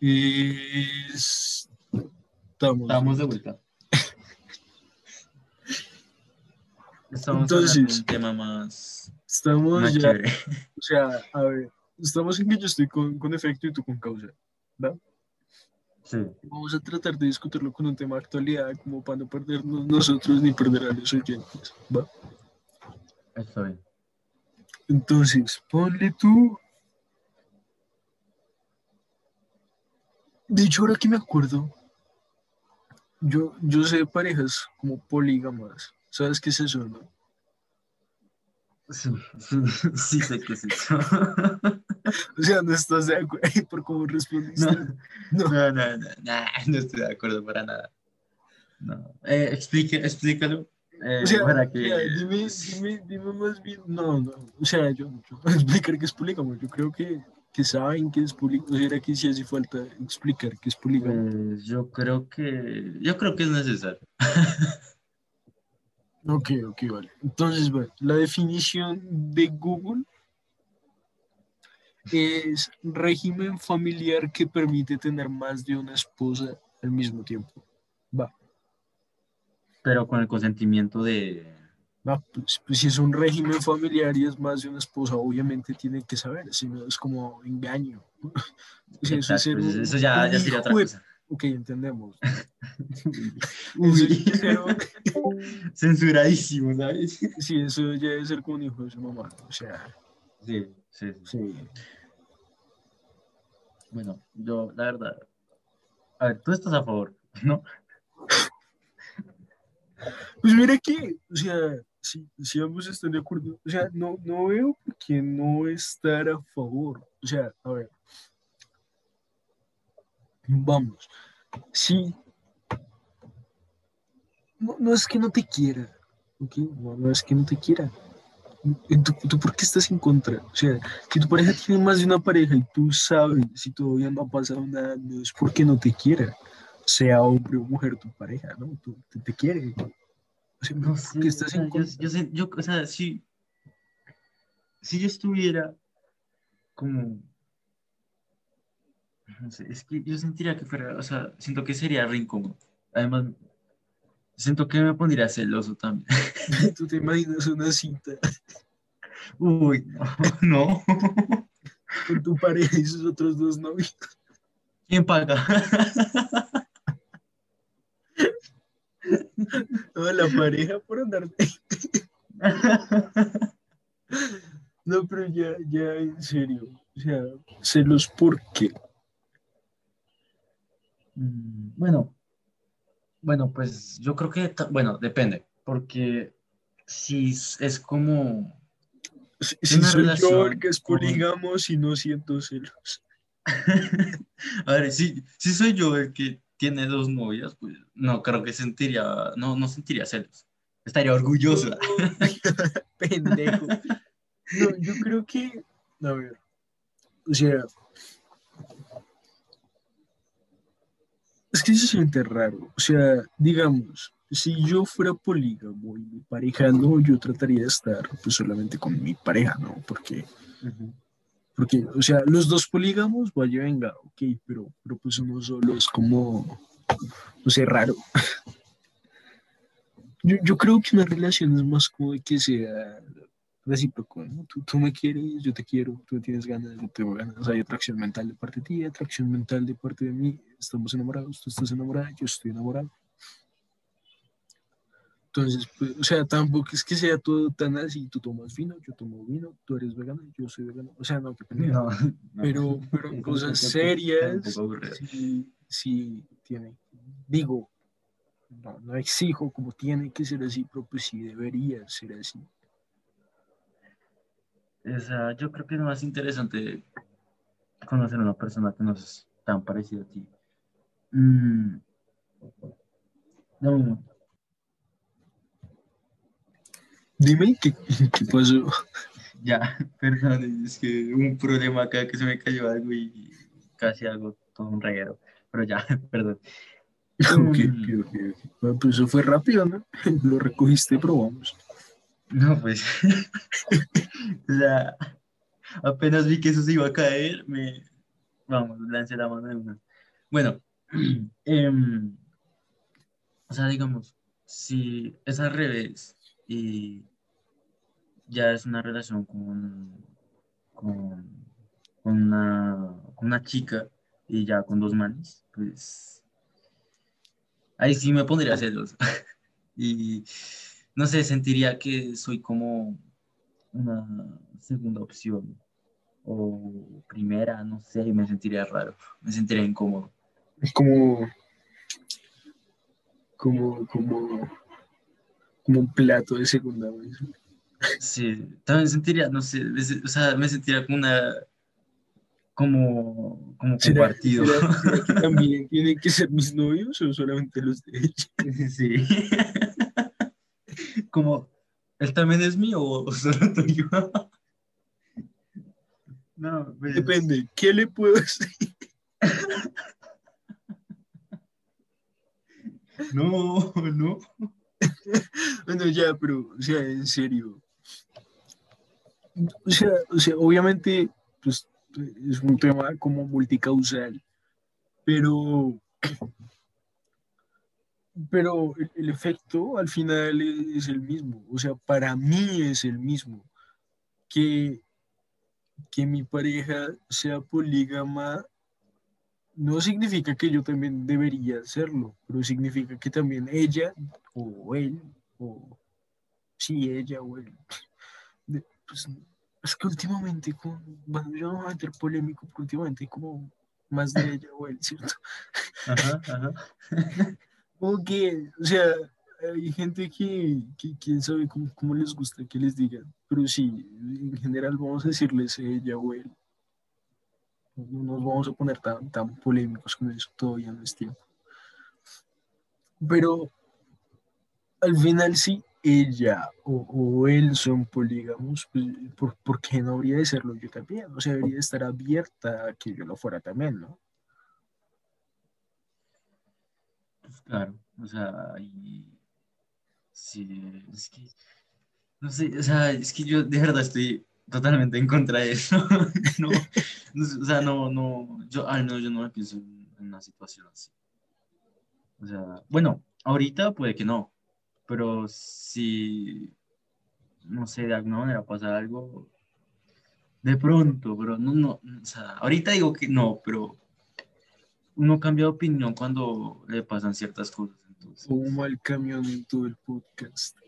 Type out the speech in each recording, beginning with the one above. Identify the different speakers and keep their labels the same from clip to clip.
Speaker 1: Es- Estamos.
Speaker 2: Estamos de vuelta. Estamos
Speaker 1: Entonces-
Speaker 2: un tema más,
Speaker 1: Estamos
Speaker 2: más
Speaker 1: ya.
Speaker 2: chévere.
Speaker 1: O sea, a ver. Estamos en que yo estoy con, con efecto y tú con causa.
Speaker 2: Sí.
Speaker 1: Vamos a tratar de discutirlo con un tema de actualidad, como para no perdernos nosotros ni perder a los oyentes. ¿va?
Speaker 2: Está bien.
Speaker 1: Entonces, ponle tú. De hecho, ahora que me acuerdo, yo, yo sé de parejas como polígamas. ¿Sabes qué es eso, no?
Speaker 2: Sí, sí, sí sé qué es eso.
Speaker 1: O sea, no estás de acuerdo por cómo respondiste.
Speaker 2: No,
Speaker 1: No.
Speaker 2: no, no, no, nah, no estoy de acuerdo para nada. No. Eh, explique, explícalo. eh,
Speaker 1: O sea,
Speaker 2: para que...
Speaker 1: dime, dime, dime más bien. No, no. O sea, yo, yo explicar qué es polígamo. Yo creo que, que saben que es polígamo. O sea, era que sí hace falta explicar qué es polígamo.
Speaker 2: Pues yo creo que yo creo que es necesario.
Speaker 1: Ok, ok, vale. Entonces, bueno, la definición de Google es régimen familiar que permite tener más de una esposa al mismo tiempo. Va,
Speaker 2: Pero con el consentimiento de
Speaker 1: va, pues, pues si es un régimen familiar y es más de una esposa, obviamente tienen que saber, si no es como engaño. Eso, es
Speaker 2: Exacto,
Speaker 1: ser un-
Speaker 2: eso ya, ya sería otra cosa.
Speaker 1: Ok, entendemos.
Speaker 2: Uy. Censuradísimo, ¿sabes?
Speaker 1: sí, eso ya es ser como un hijo de su mamá. O sea,
Speaker 2: Sí, sí, sí.
Speaker 1: sí.
Speaker 2: Bueno, yo, la verdad. A ver, tú estás a favor, ¿no?
Speaker 1: Pues mira que, o sea, si, si ambos están de acuerdo, o sea, no, no veo por qué no estar a favor. O sea, a ver, vamos, sí, no, no es que no te quiera, ¿ok? No, no es que no te quiera. ¿Tú, ¿Tú por qué estás en contra? O sea, si tu pareja tiene más de una pareja y tú sabes si todavía no ha pasado nada, no es porque no te quiera, sea hombre o mujer tu pareja, ¿no? Tú, te, te quiere. O sea,
Speaker 2: No
Speaker 1: ¿por
Speaker 2: sé,
Speaker 1: qué estás
Speaker 2: o sea,
Speaker 1: en
Speaker 2: yo, yo, sé- yo, o sea, si, si yo estuviera como, no sé, es que yo sentiría que fuera, o sea, siento que sería re incómodo. Además, siento que me pondría celoso también.
Speaker 1: Tú te imaginas una cita
Speaker 2: Uy, no, no.
Speaker 1: con tu pareja y sus otros dos novios.
Speaker 2: ¿Quién paga?
Speaker 1: Toda la pareja por andar. No, pero ya, ya en serio. O sea, celos por qué.
Speaker 2: Mm, Bueno, bueno, pues yo creo que, bueno, depende, porque si es como,
Speaker 1: Si, soy yo el que es polígamo, si no siento celos.
Speaker 2: a ver, si, si soy yo el que tiene dos novias, pues no creo que sentiría, no, no sentiría celos, estaría orgulloso.
Speaker 1: Pendejo. No, yo creo que. A ver. O sea. Es que se siente raro. O sea, digamos, si yo fuera polígamo y mi pareja no, yo trataría de estar pues solamente con mi pareja, ¿no? Porque. Porque o sea, los dos polígamos, vaya, venga, ok, pero, pero pues uno solo es como, no sé, raro. Yo, yo creo que una relación es más como de que sea recíproco, ¿no? Tú, me quieres, yo te quiero, tú me tienes ganas, yo tengo ganas. Hay atracción mental de parte de ti, atracción mental de parte de mí. Estamos enamorados, tú estás enamorada, yo estoy enamorado. Entonces, pues, o sea, tampoco es que sea todo tan así. Tú tomas vino, yo tomo vino, tú eres vegano, yo soy vegano. O sea, no.
Speaker 2: No, no.
Speaker 1: Pero, pero cosas serias, sí, sí tiene. Digo, no, no exijo como tiene que ser así, pero pues sí debería ser así.
Speaker 2: O sea, yo creo que es más interesante conocer a una persona que no es tan parecida a ti. Mm. Dame un momento.
Speaker 1: Dime, ¿qué, qué pasó?
Speaker 2: Ya, perdón, es que un problema acá que se me cayó algo y casi hago todo un reguero. Pero ya, perdón.
Speaker 1: Ok, ok, ok. Bueno, pues eso fue rápido, ¿no? Lo recogiste y probamos.
Speaker 2: No, pues. o sea, apenas vi que eso se iba a caer, me. Vamos, lancé la mano de una. Bueno, em, o sea, digamos, si es al revés y ya es una relación con, con, una, una chica y ya con dos manes, pues ahí sí me pondría celos. y no sé, sentiría que soy como una segunda opción o primera, no sé, me sentiría raro, me sentiría incómodo.
Speaker 1: Es como, como, como, como un plato de segunda vez.
Speaker 2: Sí, también sentiría, no sé, o sea, me sentiría como una, como, como compartido.
Speaker 1: que también tienen que ser mis novios o solamente los de ella?
Speaker 2: Sí. como, ¿él también es mío o solo tuyo?
Speaker 1: No, pues... Depende, ¿qué le puedo decir?
Speaker 2: No, no.
Speaker 1: bueno, ya, pero, o sea, en serio. O sea, o sea, obviamente, pues es un tema como multicausal, pero, pero el, efecto al final es el mismo. O sea, para mí es el mismo. Que, que mi pareja sea polígama no significa que yo también debería hacerlo, pero significa que también ella o él, o sí, ella o él, pues es que últimamente, bueno, yo no voy a meter polémico, porque últimamente hay como más de ella o él, ¿cierto? Ajá, ajá. como que, o sea, hay gente que, que quién sabe cómo, cómo, les gusta que les digan, pero sí, en general vamos a decirles ella o él. No nos vamos a poner tan, tan polémicos con eso, todavía no es tiempo. Pero al final sí, ella o, él son polígamos, pues, ¿por, qué no habría de serlo yo también? O sea, debería estar abierta a que yo lo fuera también, ¿no?
Speaker 2: Pues claro, o sea, sí, es que, no sé, o sea, es que yo de verdad estoy totalmente en contra de eso. no, o sea, no, no, yo, ay, no, yo no me pienso en, una situación así. O sea, bueno, ahorita puede que no, pero si, no sé, de alguna manera pasa algo, de pronto, pero no, no, o sea, ahorita digo que no, pero uno cambia de opinión cuando le pasan ciertas cosas. Entonces.
Speaker 1: Como el camión en todo el podcast.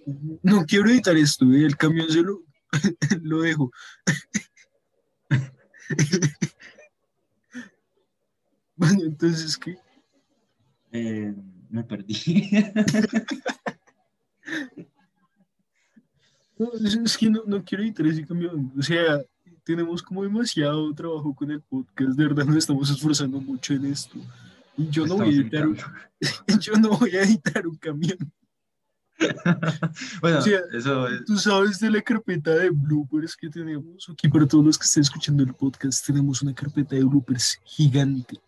Speaker 1: No quiero editar esto, ¿eh? el camión se lo, lo dejo. bueno, entonces, ¿qué?
Speaker 2: Eh, me perdí.
Speaker 1: es que no, no quiero editar ese camión. O sea, tenemos como demasiado trabajo con el podcast. De verdad, nos estamos esforzando mucho en esto. Y yo no voy a editar un, yo no voy a editar un camión.
Speaker 2: bueno, eso
Speaker 1: Tú sabes de la carpeta de bloopers que tenemos. Aquí para todos los que estén escuchando el podcast, tenemos una carpeta de bloopers gigante.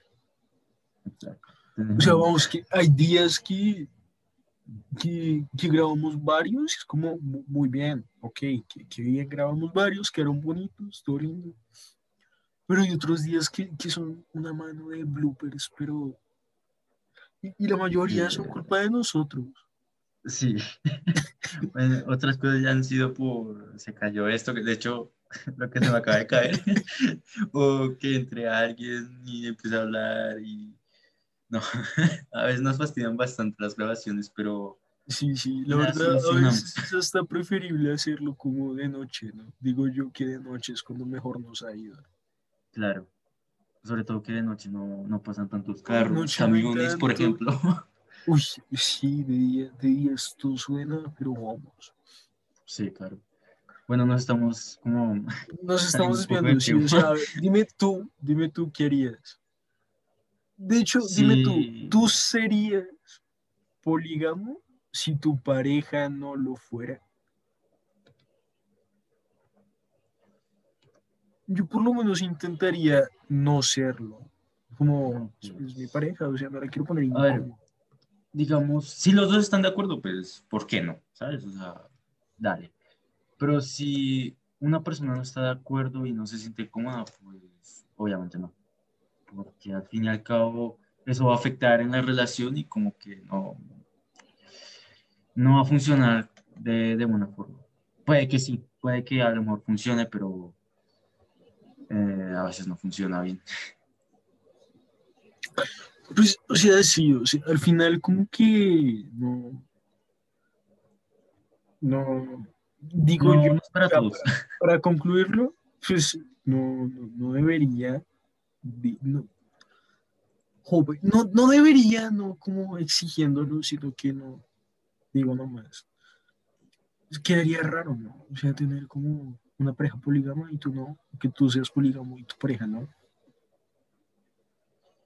Speaker 1: O sea, vamos, que hay días que, que, grabamos varios es como muy bien, ok, que, bien grabamos varios, que eran bonitos, todo lindo. Pero hay otros días que, que son una mano de bloopers, pero... y la mayoría son culpa de nosotros.
Speaker 2: Sí. bueno, otras cosas ya han sido por, se cayó esto, que de hecho lo que se me acaba de caer, o que entre alguien y empieza a hablar y no, a veces nos fastidian bastante las grabaciones, pero...
Speaker 1: Sí, sí, la verdad a veces está preferible hacerlo como de noche, ¿no? Digo yo que de noche es cuando mejor nos ha ido.
Speaker 2: Claro, sobre todo que de noche no, no pasan tantos carros, camiones, por ejemplo.
Speaker 1: Uy, sí, de día, de día esto suena, pero vamos.
Speaker 2: Sí, claro. Bueno, nos estamos como...
Speaker 1: Nos estamos desviando, sí, o sea, dime tú, dime tú qué harías. De hecho, dime tú, ¿tú serías polígamo si tu pareja no lo fuera? Yo por lo menos intentaría no serlo. Como es mi pareja, o sea, no la quiero poner
Speaker 2: digamos, si los dos están de acuerdo, pues, ¿por qué no? ¿Sabes? O sea, dale. Pero si una persona no está de acuerdo y no se siente cómoda, pues obviamente no. Porque al fin y al cabo, eso va a afectar en la relación y como que no, no va a funcionar de, de buena forma. Puede que sí, puede que a lo mejor funcione, pero eh, a veces no funciona bien.
Speaker 1: Pues, o sea, sí, o sea, al final como que no, no, digo
Speaker 2: No,
Speaker 1: yo,
Speaker 2: no para
Speaker 1: para,
Speaker 2: todos.
Speaker 1: para concluirlo, pues no, no, no debería, no, joven, no, no debería, no como exigiéndolo, sino que no, digo nomás, quedaría raro, ¿no? O sea, tener como una pareja polígama y tú no, que tú seas polígamo y tu pareja no.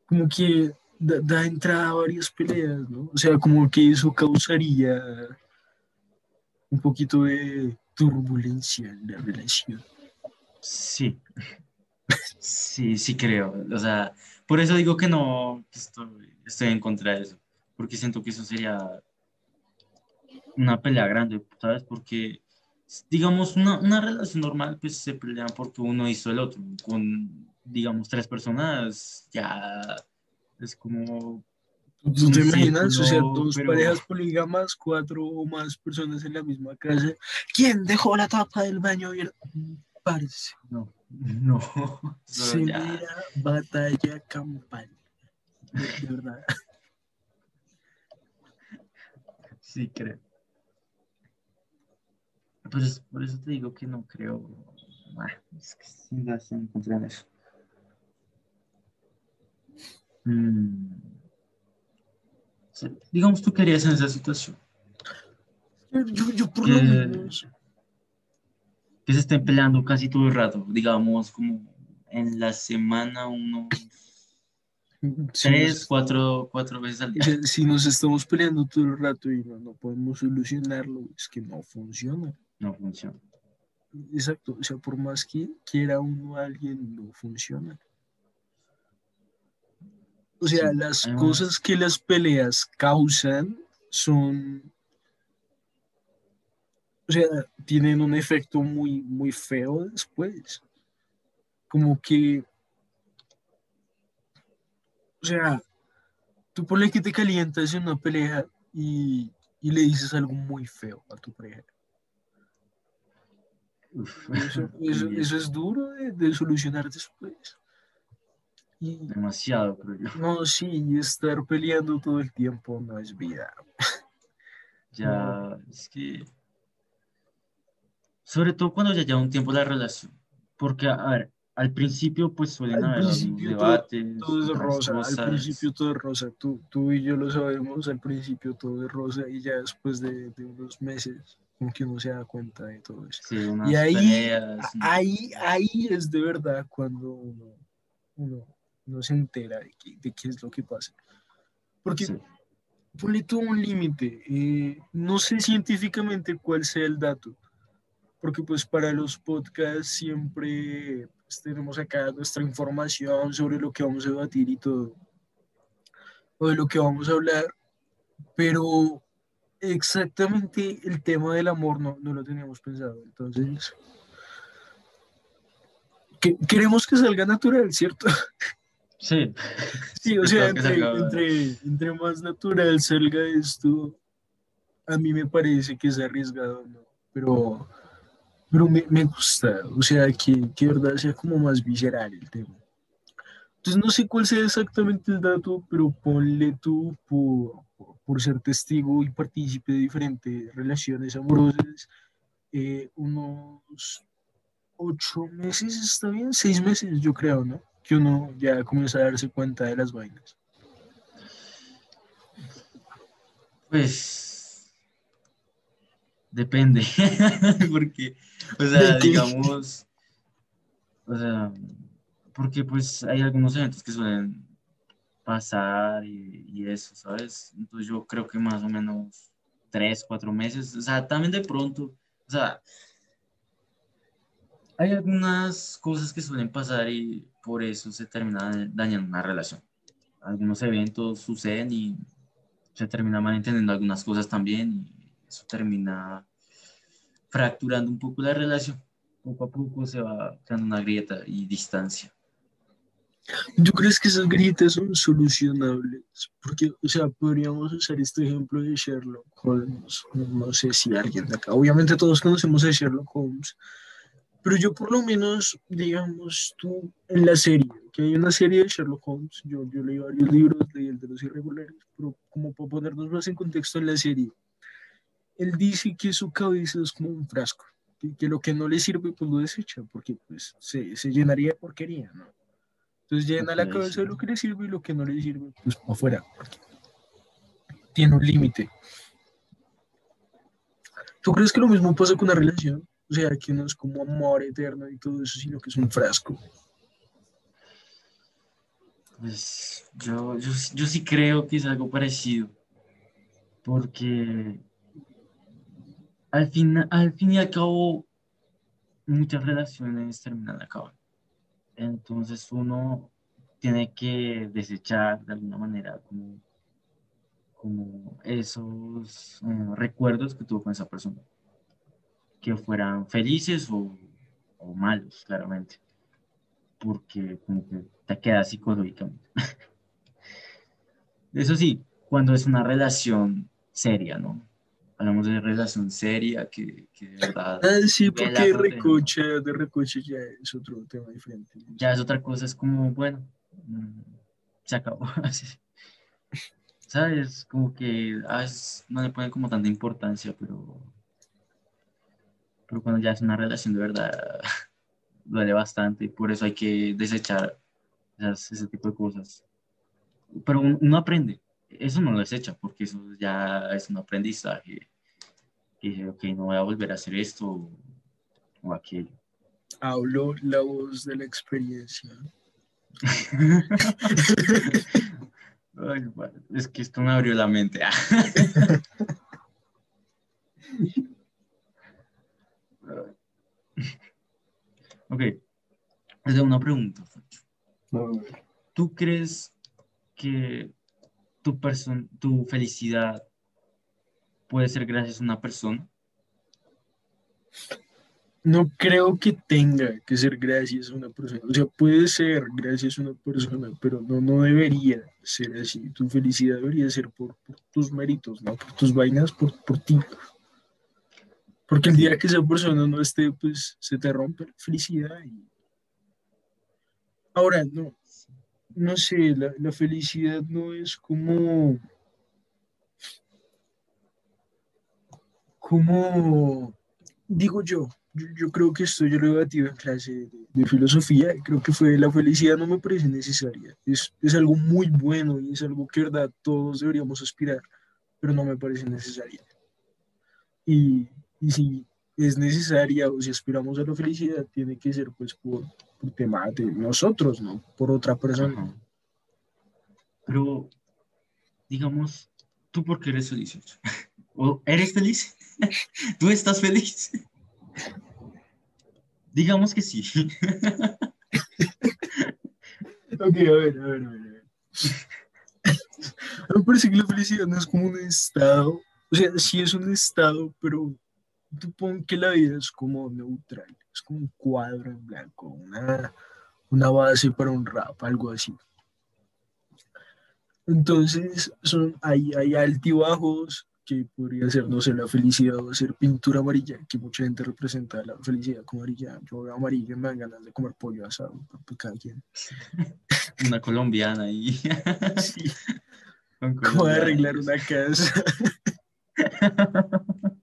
Speaker 1: Como que da, da entrada a varias peleas, ¿no? O sea, como que eso causaría un poquito de turbulencia en la relación.
Speaker 2: Sí, sí, sí creo. O sea, por eso digo que no que estoy, estoy en contra de eso, porque siento que eso sería una pelea grande, ¿sabes? Porque, digamos, una, una relación normal, pues se pelean porque uno hizo el otro. Con, digamos, tres personas, ya es como
Speaker 1: ¿Tú, te imaginas? O sea, dos
Speaker 2: pero-
Speaker 1: parejas polígamas, cuatro o más personas en la misma casa. ¿Quién dejó la tapa del baño abierta? Parce,
Speaker 2: No, no. eso
Speaker 1: se
Speaker 2: ya-
Speaker 1: mira batalla campal. De, verdad.
Speaker 2: Sí, creo. Pues por eso te digo que no creo. Ah, es que sí me hacen encontrar eso. Mm. Digamos, tú querías en esa situación.
Speaker 1: Yo, yo- yo por lo
Speaker 2: Que-
Speaker 1: menos.
Speaker 2: Que se estén peleando casi todo el rato. Digamos, como en la semana, unos
Speaker 1: si
Speaker 2: tres,
Speaker 1: nos-
Speaker 2: cuatro, cuatro veces al día.
Speaker 1: si nos estamos peleando todo el rato y no, no podemos solucionarlo, es que no funciona.
Speaker 2: No funciona.
Speaker 1: Exacto, o sea, por más que quiera uno a alguien, no funciona. O sea,
Speaker 2: Sí,
Speaker 1: las
Speaker 2: además-
Speaker 1: cosas que las peleas causan son, o sea, tienen un efecto muy, muy feo después. Como que, o sea, tú ponle que te calientas en una pelea y, y le dices algo muy feo a tu pareja. Eso, eso-
Speaker 2: Y
Speaker 1: eso es duro de, de solucionar después. Y
Speaker 2: Demasiado, creo yo.
Speaker 1: no, sí, estar peleando todo el tiempo no es vida.
Speaker 2: Ya, es que. Sobre todo cuando ya lleva un tiempo la relación. Porque, a ver, al principio, pues suelen
Speaker 1: Al
Speaker 2: haber
Speaker 1: principio todo-
Speaker 2: debates.
Speaker 1: Todo es
Speaker 2: otras
Speaker 1: rosa, al principio todo es rosa. Tú, tú y yo lo sabemos, al principio todo es rosa y ya después de, de unos meses, como que uno se da cuenta de todo eso.
Speaker 2: Sí,
Speaker 1: Y ahí,
Speaker 2: peleas.
Speaker 1: ahí, ahí es de verdad cuando uno, uno, uno se entera de qué, de qué es lo que pasa. Porque
Speaker 2: sí.
Speaker 1: ponle tú un límite. eh, no sé científicamente cuál sea el dato, porque pues para los podcasts siempre pues, tenemos acá nuestra información sobre lo que vamos a debatir y todo, o de lo que vamos a hablar, pero exactamente el tema del amor no, no lo teníamos pensado. Entonces, que, queremos que salga natural, ¿cierto?
Speaker 2: Sí.
Speaker 1: Sí, o sea, entre, entre, entre más natural salga esto, a mí me parece que es arriesgado, ¿no? Pero, pero me, me gusta, o sea, que, que de verdad sea como más visceral el tema. Entonces no sé cuál sea exactamente el dato, pero ponle tú por, por- ser testigo y partícipe de diferentes relaciones amorosas, eh, unos ocho meses, ¿está bien? Seis meses, yo creo, ¿no? Que uno ya comienza a darse cuenta de las vainas.
Speaker 2: Pues. Depende. Porque, o sea, digamos. O sea, porque pues hay algunos eventos que suelen pasar y, y eso, ¿sabes? Entonces yo creo que más o menos tres, cuatro meses. O sea, también de pronto. O sea, hay algunas cosas que suelen pasar y por eso se termina dañando una relación. Algunos eventos suceden y se termina malentendiendo algunas cosas también y eso termina fracturando un poco la relación. Poco a poco se va creando una grieta y distancia.
Speaker 1: ¿Tú crees que esas grietas son solucionables? Porque, o sea, podríamos usar este ejemplo de Sherlock Holmes. No sé si alguien de acá. Obviamente todos conocemos a Sherlock Holmes. Pero yo por lo menos, digamos, tú en la serie, que hay una serie de Sherlock Holmes, yo, yo leí varios libros, leí el de los irregulares, pero como para ponernos más en contexto en la serie, él dice que su cabeza es como un frasco, que, que lo que no le sirve pues lo desecha, porque pues se, se llenaría de porquería, ¿no? Entonces llena la cabeza de lo que le sirve y lo que no le sirve, pues afuera. Tiene un límite. ¿Tú crees que lo mismo pasa con una relación? O sea, que no es como amor eterno y todo eso, sino que es un frasco.
Speaker 2: Pues yo, yo, yo sí creo que es algo parecido. Porque al fin, al fin y al cabo, muchas relaciones terminan acabando. Entonces uno tiene que desechar de alguna manera como, como esos eh, recuerdos que tuvo con esa persona, que fueran felices o, o malos, claramente, porque como que te queda psicológicamente. Eso sí, cuando es una relación seria, ¿no? Hablamos de relación seria, que, que de verdad...
Speaker 1: Ah, sí, porque de recoche, de recoche ya es otro tema diferente.
Speaker 2: Ya es otra cosa, es como, bueno, mm, se acabó. Así. ¿Sabes? Como que a veces no le ponen como tanta importancia, pero, pero cuando ya es una relación de verdad, duele bastante y por eso hay que desechar ese tipo de cosas. Pero uno aprende, eso no lo desecha, porque eso ya es un aprendizaje. Y dije, ok, no voy a volver a hacer esto o, aquello.
Speaker 1: Habló la voz de la experiencia.
Speaker 2: es que esto me abrió la mente. ok, les una pregunta. ¿Tú crees que tu, tu felicidad puede ser gracias a una persona?
Speaker 1: No creo que tenga que ser gracias a una persona. O sea, puede ser gracias a una persona, pero no, no debería ser así. Tu felicidad debería ser por, tus méritos, no por tus vainas, por, por ti. Porque el día que esa persona no esté, pues se te rompe la felicidad. Ahora, no, no sé, la, la felicidad no es como como digo yo, yo, creo que esto yo lo debatido en clase de, filosofía, y creo que fue la felicidad no me parece necesaria, es, es algo muy bueno y es algo que verdad todos deberíamos aspirar, pero no me parece necesaria. Y, y si es necesaria o si aspiramos a la felicidad, tiene que ser pues por, por tema de nosotros, ¿no? Por otra persona.
Speaker 2: Pero, digamos, ¿tú por qué eres feliz? ¿O eres feliz? ¿Tú estás feliz? Digamos que sí.
Speaker 1: ok, a ver, a ver, a ver. Me parece que la felicidad no es como un estado. O sea, sí es un estado, pero tú pon que la vida es como neutral. Es como un cuadro en blanco, una, una base para un rap, algo así. Entonces, son, hay, hay altibajos, que podría ser, no sé, la felicidad o ser pintura amarilla, que mucha gente representa la felicidad como amarilla. Yo veo amarilla y me dan ganas de comer pollo asado, cada quien.
Speaker 2: Una colombiana ahí. Sí.
Speaker 1: Como arreglar una casa.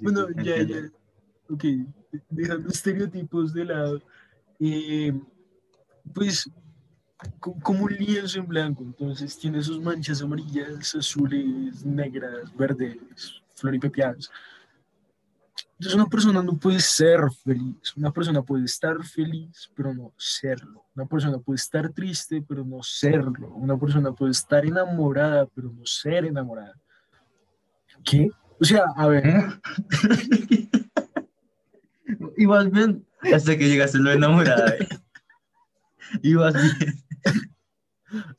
Speaker 1: bueno, ya, ya. Ok, dejando estereotipos de lado. Eh, pues como un lienzo en blanco, entonces tiene sus manchas amarillas, azules, negras, verdes, floripepiadas. Entonces una persona no puede ser feliz, una persona puede estar feliz, pero no serlo. Una persona puede estar triste, pero no serlo. Una persona puede estar enamorada, pero no ser enamorada. ¿Qué? O sea, a ver.
Speaker 2: Ibas bien hasta que llegaste lo enamorada. ¿eh? Ibas bien.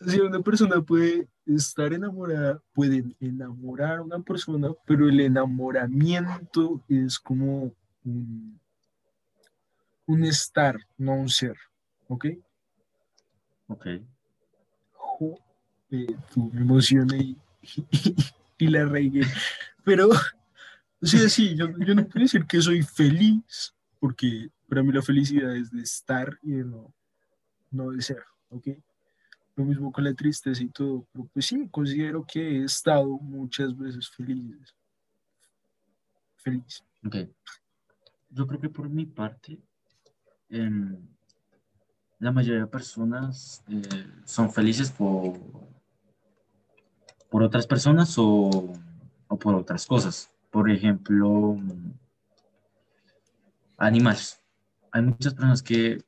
Speaker 1: Si una persona puede estar enamorada, puede enamorar a una persona, pero el enamoramiento es como un, un estar, no un ser, ¿ok?
Speaker 2: Ok.
Speaker 1: Joder, tú me emocioné y, y la regué. Pero, o sea, sí, yo, yo no puedo decir que soy feliz, porque para mí la felicidad es de estar y de no, no de ser, ¿ok? Lo mismo con la tristeza y todo, pero pues sí, considero que he estado muchas veces feliz. Feliz.
Speaker 2: Ok. Yo creo que por mi parte, em, la mayoría de personas eh, son felices por, por otras personas o, o por otras cosas. Por ejemplo, animales. Hay muchas personas que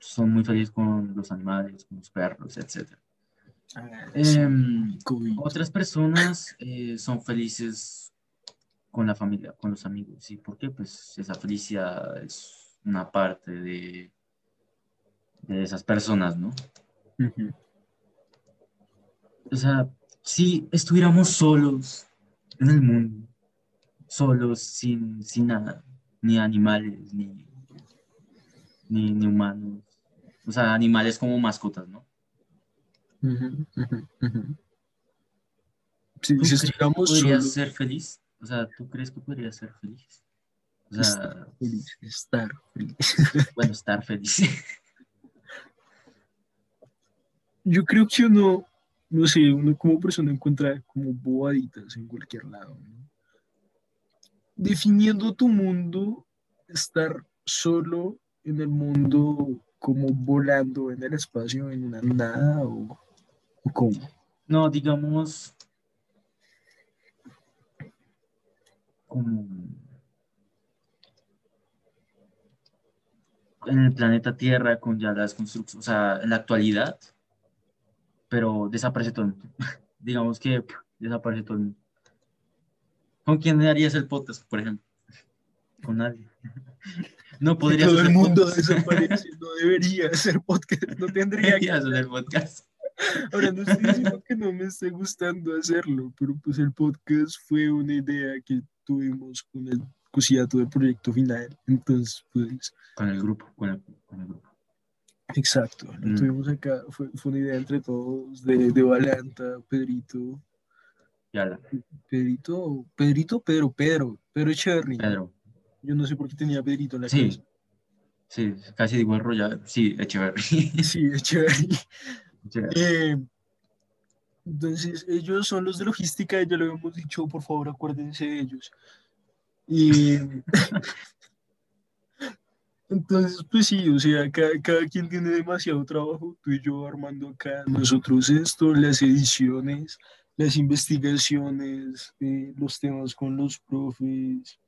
Speaker 2: son muy felices con los animales, con los perros, etc.
Speaker 1: Ah, sí,
Speaker 2: Em, otras personas eh, son felices con la familia, con los amigos. ¿Y por qué? Pues esa felicidad es una parte de, de esas personas, ¿no? O sea, si estuviéramos solos en el mundo, solos, sin, sin nada, ni animales, ni, ni, ni humanos, o sea, animales como mascotas, ¿no?
Speaker 1: Sí,
Speaker 2: ¿Tú
Speaker 1: si estuviéramos
Speaker 2: podrías ser feliz? O sea, ¿tú crees que podrías ser feliz? O sea,
Speaker 1: estar feliz, estar feliz.
Speaker 2: bueno, estar feliz.
Speaker 1: Yo creo que uno, no sé, uno como persona encuentra como bobaditas en cualquier lado, ¿no? Definiendo tu mundo, estar solo en el mundo, como volando en el espacio, en una nada, o, o cómo.
Speaker 2: No, digamos, como en el planeta Tierra con ya las construcciones, o sea, en la actualidad, pero desaparece todo. Digamos que desaparece todo. ¿Con quién harías el podcast, por ejemplo? Con nadie. No
Speaker 1: Que
Speaker 2: podrías
Speaker 1: todo el mundo
Speaker 2: podcast.
Speaker 1: desaparece, no debería hacer podcast, no tendría que
Speaker 2: Podrías hacer podcast.
Speaker 1: Ahora no estoy diciendo que no me esté gustando hacerlo, pero pues el podcast fue una idea que tuvimos con el cosillato del proyecto final. Entonces, pues,
Speaker 2: Con el grupo, con el, con el grupo.
Speaker 1: Exacto, lo
Speaker 2: Mm.
Speaker 1: tuvimos acá, fue, fue una idea entre todos, de, de Valanta, Pedrito,
Speaker 2: Ya la,
Speaker 1: Pedrito, Pedrito, Pedro, Pedro, Pedro Echeverry.
Speaker 2: Pedro.
Speaker 1: Yo no sé por qué tenía Pedrito en la
Speaker 2: Sí.
Speaker 1: cabeza.
Speaker 2: Sí, casi digo enrollado. Sí, Echeverry.
Speaker 1: Sí, Echeverry.
Speaker 2: Echeverry.
Speaker 1: Eh, entonces, ellos son los de logística, ya lo habíamos dicho, por favor, acuérdense de ellos. Y entonces, pues sí, o sea, cada, cada quien tiene demasiado trabajo, tú y yo armando acá, nosotros esto, las ediciones, las investigaciones, eh, los temas con los profes.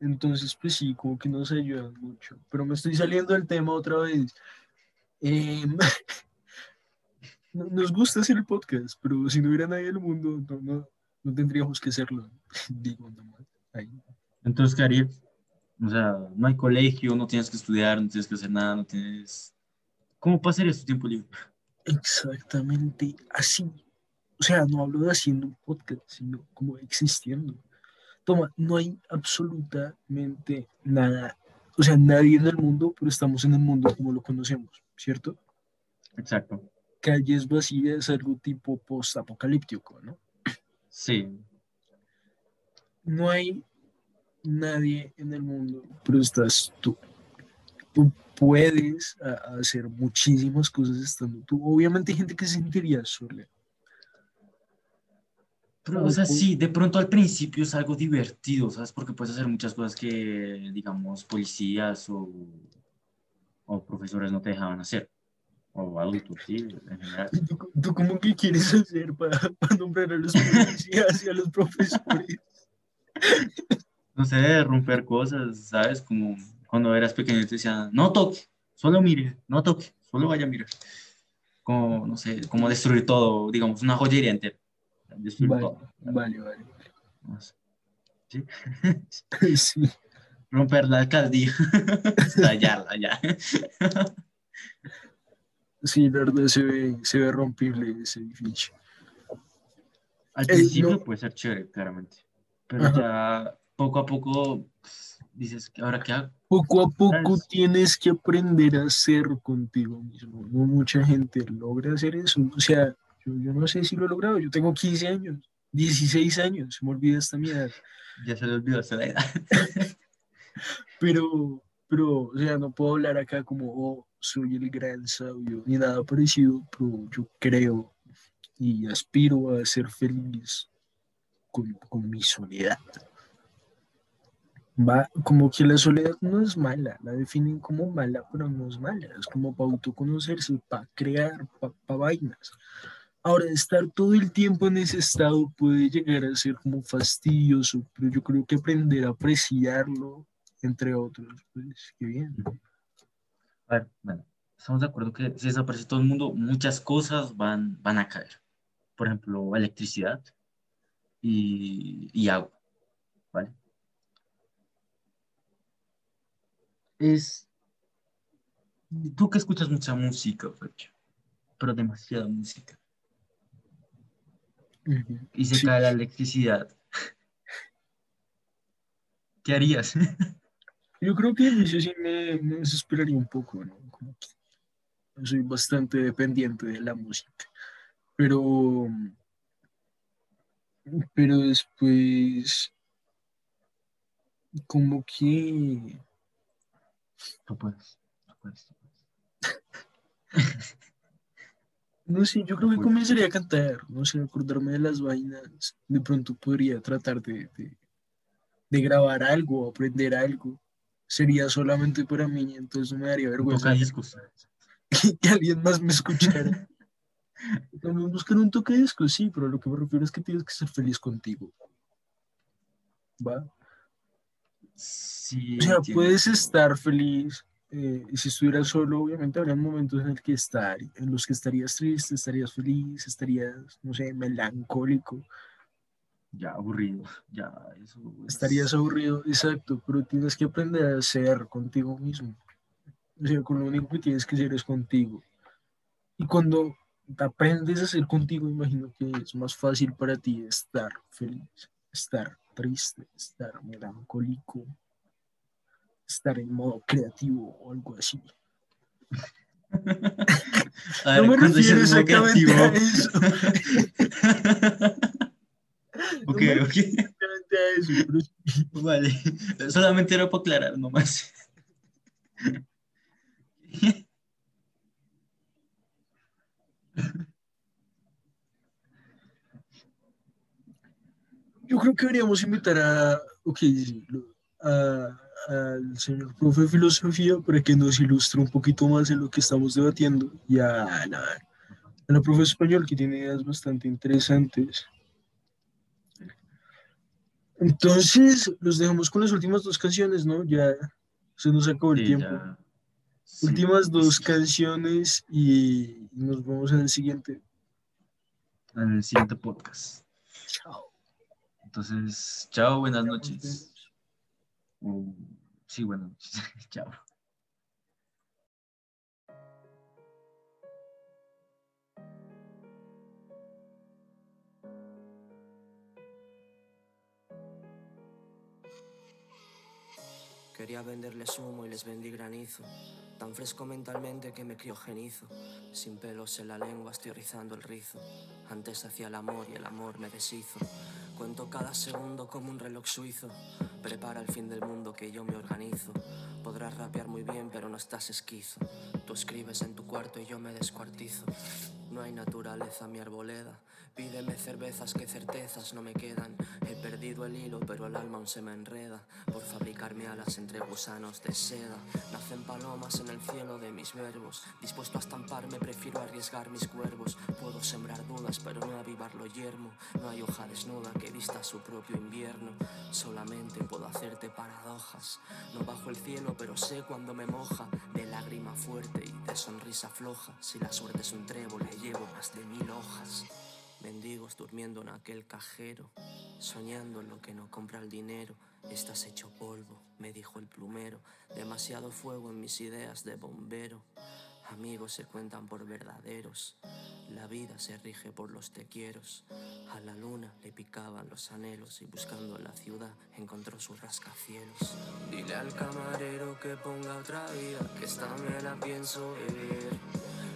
Speaker 1: Entonces, pues sí, como que nos ayudan mucho. Pero me estoy saliendo del tema otra vez. Em, no- nos gusta hacer el podcast, pero si no hubiera nadie en el mundo, no, no, no tendríamos que hacerlo. Digo nomás. Ahí.
Speaker 2: Entonces, ¿qué harías? O sea, no hay colegio, no tienes que estudiar, no tienes que hacer nada, no tienes... ¿Cómo pasarías tu tiempo libre?
Speaker 1: Exactamente así. O sea, no hablo de haciendo un podcast, sino como existiendo. Toma, no hay absolutamente nada. O sea, nadie en el mundo, pero estamos en el mundo como lo conocemos, ¿cierto?
Speaker 2: Exacto.
Speaker 1: Calles vacías, algo tipo post-apocalíptico, ¿no?
Speaker 2: Sí.
Speaker 1: No hay nadie en el mundo, pero estás tú. Tú puedes hacer muchísimas cosas estando tú. Obviamente hay gente que se sentiría sola.
Speaker 2: Pero, o sea, sí, de pronto al principio es algo divertido, ¿sabes? Porque puedes hacer muchas cosas que, digamos, policías o, o profesores no te dejaban hacer. O adultos, sí, en general.
Speaker 1: ¿Tú, tú cómo que quieres hacer para, para nombrar a los policías y a los profesores?
Speaker 2: No sé, romper cosas, ¿sabes? Como cuando eras pequeño te decían, no toque, solo mire, no toque, solo vaya a mirar. Como, no sé, como destruir todo, digamos, una joyería entera. Destruir
Speaker 1: Vale,
Speaker 2: todo.
Speaker 1: vale, vale.
Speaker 2: ¿Sí?
Speaker 1: Sí.
Speaker 2: Romper la alcaldía, estallarla ya.
Speaker 1: Sí, la verdad se ve, se ve rompible ese edificio.
Speaker 2: Al
Speaker 1: Eh,
Speaker 2: principio
Speaker 1: no.
Speaker 2: puede ser chévere, claramente. Pero
Speaker 1: Ajá.
Speaker 2: ya poco a poco pues, dices, que ¿ahora qué hago?
Speaker 1: Poco a poco tienes que aprender a ser contigo mismo. No mucha gente logra hacer eso. O sea, yo, yo no sé si lo he logrado. Yo tengo 15 años, 16 años, se me olvida esta mi edad.
Speaker 2: Ya se le olvidó esa edad.
Speaker 1: Pero, pero, o sea, no puedo hablar acá como, oh, soy el gran sabio, ni nada parecido, pero yo creo y aspiro a ser feliz con, con mi soledad. Va, como que la soledad no es mala, la definen como mala, pero no es mala, es como para autoconocerse, para crear, para vainas. Ahora, estar todo el tiempo en ese estado puede llegar a ser como fastidioso, pero yo creo que aprender a apreciarlo, entre otros, pues qué bien.
Speaker 2: A ver, bueno, estamos de acuerdo que si desaparece todo el mundo, muchas cosas van, van a caer. Por ejemplo, electricidad y, y agua, ¿vale? Es... Tú que escuchas mucha música, Fercho, pero demasiada música, y se
Speaker 1: Sí.
Speaker 2: cae la electricidad, ¿qué harías?
Speaker 1: Yo creo que eso sí me, me desesperaría un poco, ¿no? Como que soy bastante dependiente de la música, pero, pero después, como que,
Speaker 2: Tú puedes, tú puedes, tú puedes.
Speaker 1: no sé, yo creo que comenzaría a cantar, no sé, acordarme de las vainas, de pronto podría tratar de, de, de grabar algo, aprender algo, sería solamente para mí, entonces no me daría vergüenza que alguien más me escuchara. También buscar un tocadiscos, sí, pero lo que me refiero es que tienes que ser feliz contigo. ¿Va?
Speaker 2: Sí,
Speaker 1: O sea,
Speaker 2: entiendo.
Speaker 1: puedes estar feliz. eh, y si estuvieras solo, obviamente habría momentos en, el que estar, en los que estarías triste, estarías feliz, estarías, no sé, melancólico,
Speaker 2: Ya, aburrido, ya, eso es-
Speaker 1: estarías aburrido, exacto, pero tienes que aprender a ser contigo mismo. O sea, con lo único que tienes que ser es contigo. Y cuando aprendes a ser contigo, imagino que es más fácil para ti estar feliz, estar triste, estar melancólico, estar en modo creativo o algo así.
Speaker 2: A
Speaker 1: No
Speaker 2: ver,
Speaker 1: me
Speaker 2: cuando
Speaker 1: refiero exactamente a
Speaker 2: creativo.
Speaker 1: eso.
Speaker 2: ok,
Speaker 1: No me
Speaker 2: ok.
Speaker 1: Exactamente a eso, sí.
Speaker 2: Vale. Solamente era para aclarar nomás.
Speaker 1: Yo creo que deberíamos invitar a, ok, sí, lo- a- al señor profe de filosofía para que nos ilustre un poquito más en lo que estamos debatiendo y a la, a la profe español que tiene ideas bastante interesantes. Entonces, los dejamos con las últimas dos canciones, ¿no? Ya se nos acabó el
Speaker 2: Sí,
Speaker 1: tiempo.
Speaker 2: ya. Sí.
Speaker 1: Últimas dos canciones y nos vemos en el siguiente.
Speaker 2: En el siguiente podcast.
Speaker 1: Chao.
Speaker 2: Entonces, chao, buenas noches. O- sí, buenas noches. chao.
Speaker 3: Quería venderles humo y les vendí granizo. Tan fresco mentalmente que me criogenizo. Sin pelos en la lengua estoy rizando el rizo. Antes hacía el amor y el amor me deshizo. Cuento cada segundo como un reloj suizo. Prepara el fin del mundo que yo me organizo. Podrás rapear muy bien, pero no estás esquizo. Tú escribes en tu cuarto y yo me descuartizo. No hay naturaleza mi arboleda. Pídeme cervezas que certezas no me quedan. He perdido el hilo, pero el alma aún se me enreda. Por fabricarme alas entre gusanos de seda. Nacen palomas en el cielo de mis verbos. Dispuesto a estamparme, prefiero arriesgar mis cuervos. Puedo sembrar dudas, pero no avivar lo yermo. No hay hoja desnuda que vista su propio invierno. Solamente puedo hacerte paradojas. No bajo el cielo, pero sé cuando me moja. De lágrima fuerte y de sonrisa floja. Si la suerte es un trébol, llevo más de mil hojas. Mendigos durmiendo en aquel cajero, soñando en lo que no compra el dinero. Estás hecho polvo, me dijo el plumero. Demasiado fuego en mis ideas de bombero. Amigos se cuentan por verdaderos. La vida se rige por los te quieros. A la luna le picaban los anhelos y buscando la ciudad encontró sus rascacielos. Dile al camarero que ponga otra vida, que esta me la pienso vivir.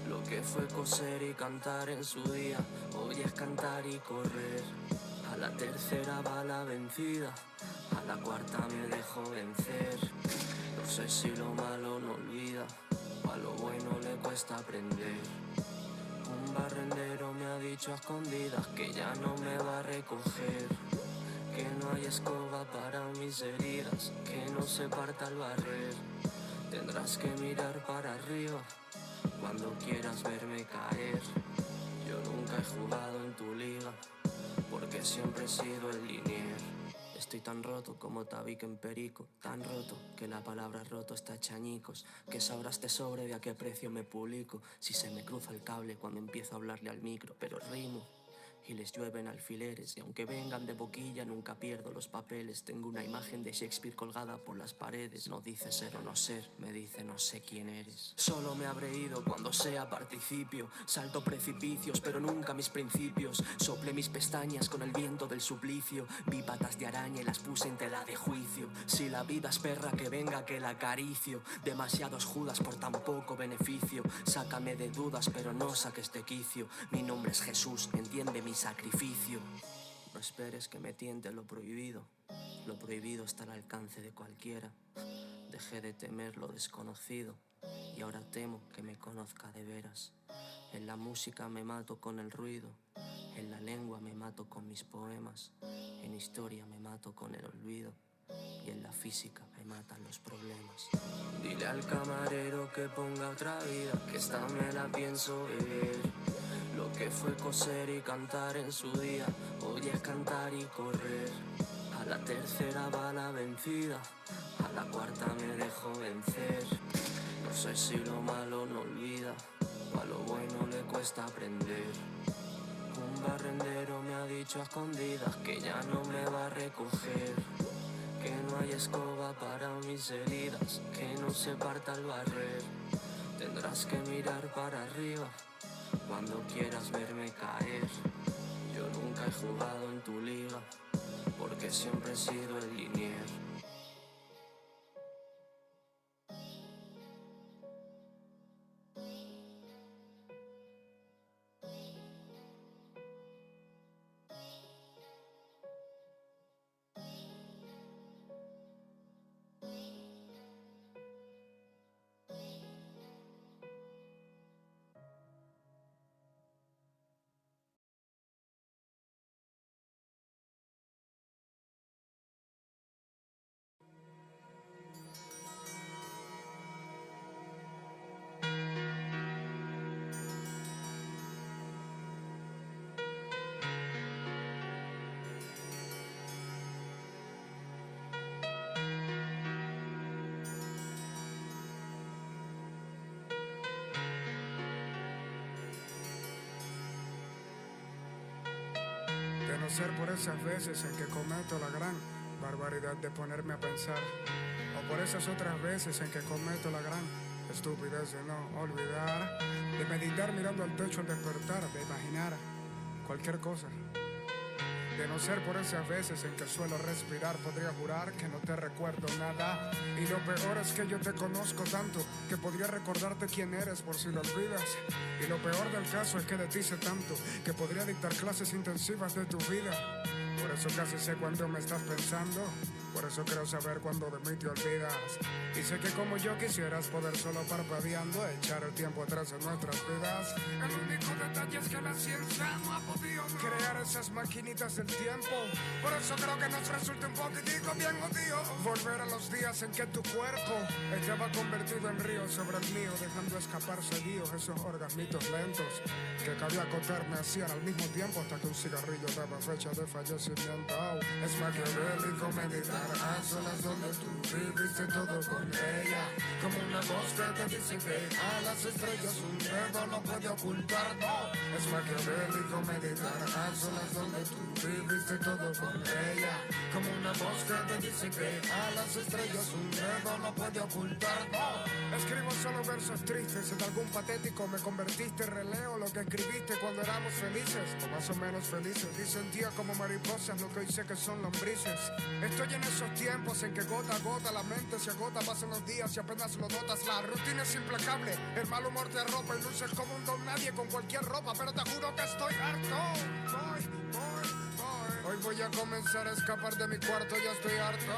Speaker 3: Lo que fue coser y cantar en su día, hoy es cantar y correr. A la tercera va la vencida, a la cuarta me dejo vencer. No sé si lo malo no olvida, lo bueno le cuesta aprender. Un barrendero me ha dicho a escondidas que ya no me va a recoger. Que no hay escoba para mis heridas, que no se parta el barrer. Tendrás que mirar para arriba cuando quieras verme caer. Yo nunca he jugado en tu liga, porque siempre he sido el linier. Estoy tan roto como tabique en perico, tan roto que la palabra roto está hecha añicos. Que sabrás te sobre de a qué precio me publico, si se me cruza el cable cuando empiezo a hablarle al micro, pero rimo y les llueven alfileres y aunque vengan de boquilla nunca pierdo los papeles. Tengo una imagen de Shakespeare colgada por las paredes. No dice ser o no ser, me dice no sé quién eres. Solo me habré ido cuando sea participio. Salto precipicios, pero nunca mis principios. Sople mis pestañas con el viento del suplicio. Vi patas de araña y las puse en tela de juicio. Si la vida es perra, que venga que la acaricio. Demasiados judas por tan poco beneficio. Sácame de dudas, pero no saques de quicio. Mi nombre es Jesús, entiende mi sacrificio. No esperes que me tiente lo prohibido. Lo prohibido está al alcance de cualquiera. Dejé de temer lo desconocido y ahora temo que me conozca de veras. En la música me mato con el ruido, en la lengua me mato con mis poemas, en historia me mato con el olvido y en la física me matan los problemas. Dile al camarero que ponga otra vida, que esta me la pienso vivir. Lo que fue coser y cantar en su día, hoy es cantar y correr. A la tercera va la vencida, a la cuarta me dejo vencer. No sé si lo malo no olvida, o a lo bueno le cuesta aprender. Un barrendero me ha dicho a escondidas que ya no me va a recoger. Que no hay escoba para mis heridas, que no se parta el barrer. Tendrás que mirar para arriba cuando quieras verme caer. Yo nunca he jugado en tu liga, porque siempre he sido el linier.
Speaker 4: Por esas veces en que cometo la gran barbaridad de ponerme a pensar, o por esas otras veces en que cometo la gran estupidez de no olvidar, de meditar mirando al techo al despertar, de imaginar cualquier cosa. De no ser por esas veces en que suelo respirar, podría jurar que no te recuerdo nada. Y lo peor es que yo te conozco tanto que podría recordarte quién eres por si lo olvidas. Y lo peor del caso es que de ti sé tanto que podría dictar clases intensivas de tu vida. Por eso casi sé cuándo me estás pensando. Por eso creo saber cuándo de mí te olvidas. Y sé que como yo quisieras poder solo parpadeando echar el tiempo atrás en nuestras vidas. El único detalle es que la ciencia no ha podido crear esas maquinitas del tiempo. Por eso creo que nos resulta un poquitico bien odio volver a los días en que tu cuerpo estaba convertido en río sobre el mío, dejando escapar seguidos esos orgasmitos lentos que cabía acotar me hacían al mismo tiempo hasta que un cigarrillo daba fecha de fallecimiento. Es maquiavélico meditar a solas donde tú viviste todo con ella. Como una que te dice que a las estrellas un dedo no puede ocultar, no. Es maquiavélico meditar a solas donde tú viviste todo con ella. Como una que te dice que a las estrellas un dedo no puede ocultar, no. Escribo solo versos tristes, en algún patético me convertiste, releo lo que escribiste cuando éramos felices, o más o menos felices, y sentía como mariposas lo que hoy sé que son lombrices. Estoy en esos tiempos en que gota a gota la mente se agota, pasan los días y apenas lo notas, la rutina es implacable, el mal humor te arropa y luces como un don nadie con cualquier ropa, pero te juro que estoy harto. Voy, voy, voy. Hoy voy a comenzar a escapar de mi cuarto, ya estoy harto.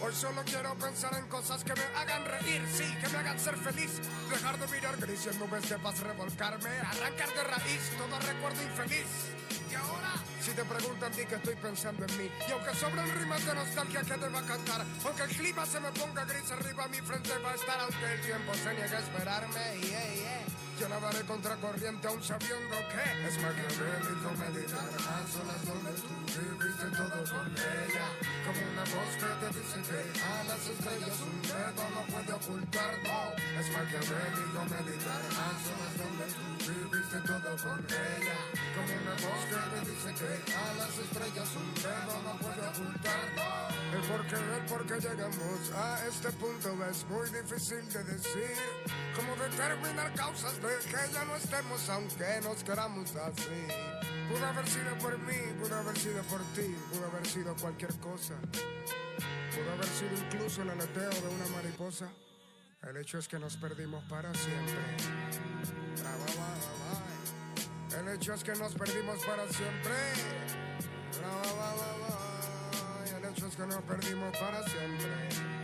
Speaker 4: Hoy solo quiero pensar en cosas que me hagan reír, sí, que me hagan ser feliz. Dejar de mirar gris y en nubes de paz revolcarme, arrancar de raíz todo recuerdo infeliz. Y ahora, si te preguntan di que estoy pensando en mí, y aunque sobren rimas de nostalgia que te va a cantar, aunque el clima se me ponga gris arriba, mi frente va a estar aunque el tiempo se niegue a esperarme. Yeah, yeah. Yo nadaré contra corriente aún sabiendo que es maquiavélico meditar a solas donde tú viviste todo con ella. Como una voz que te dice que a las estrellas un dedo no puede ocultar, no. Es maquiavélico meditar a solas donde tú viviste todo con ella. Como una voz que te dice que a las estrellas un dedo no puede ocultar, no. El por qué, el por qué llegamos a este punto es muy difícil de decir. Como determinar causas que ya no estemos aunque nos queramos así. Pudo haber sido por mí, pudo haber sido por ti, pudo haber sido cualquier cosa. Pudo haber sido incluso el aleteo de una mariposa. El hecho es que nos perdimos para siempre. El hecho es que nos perdimos para siempre. El hecho es que nos perdimos para siempre.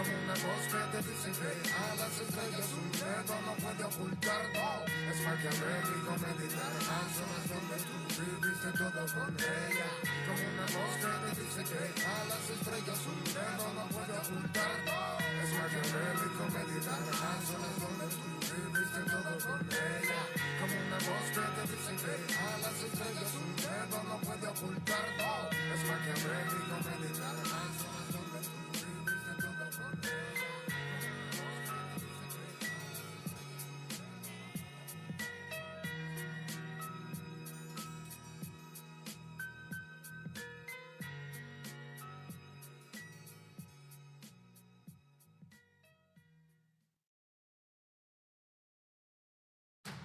Speaker 4: como una voz que te dice que a las estrellas un dedo no puede ocultar, no. Es maquiavélico meditar en zonas donde tú viviste todo con ella. Como una voz que te dice que a las estrellas un dedo no puede ocultar, no. Es maquiavélico meditar en zonas donde tú viviste todo con ella. Como una voz que te dice que a las estrellas un dedo no puede ocultar, no. Es maquiavélico meditar en zonas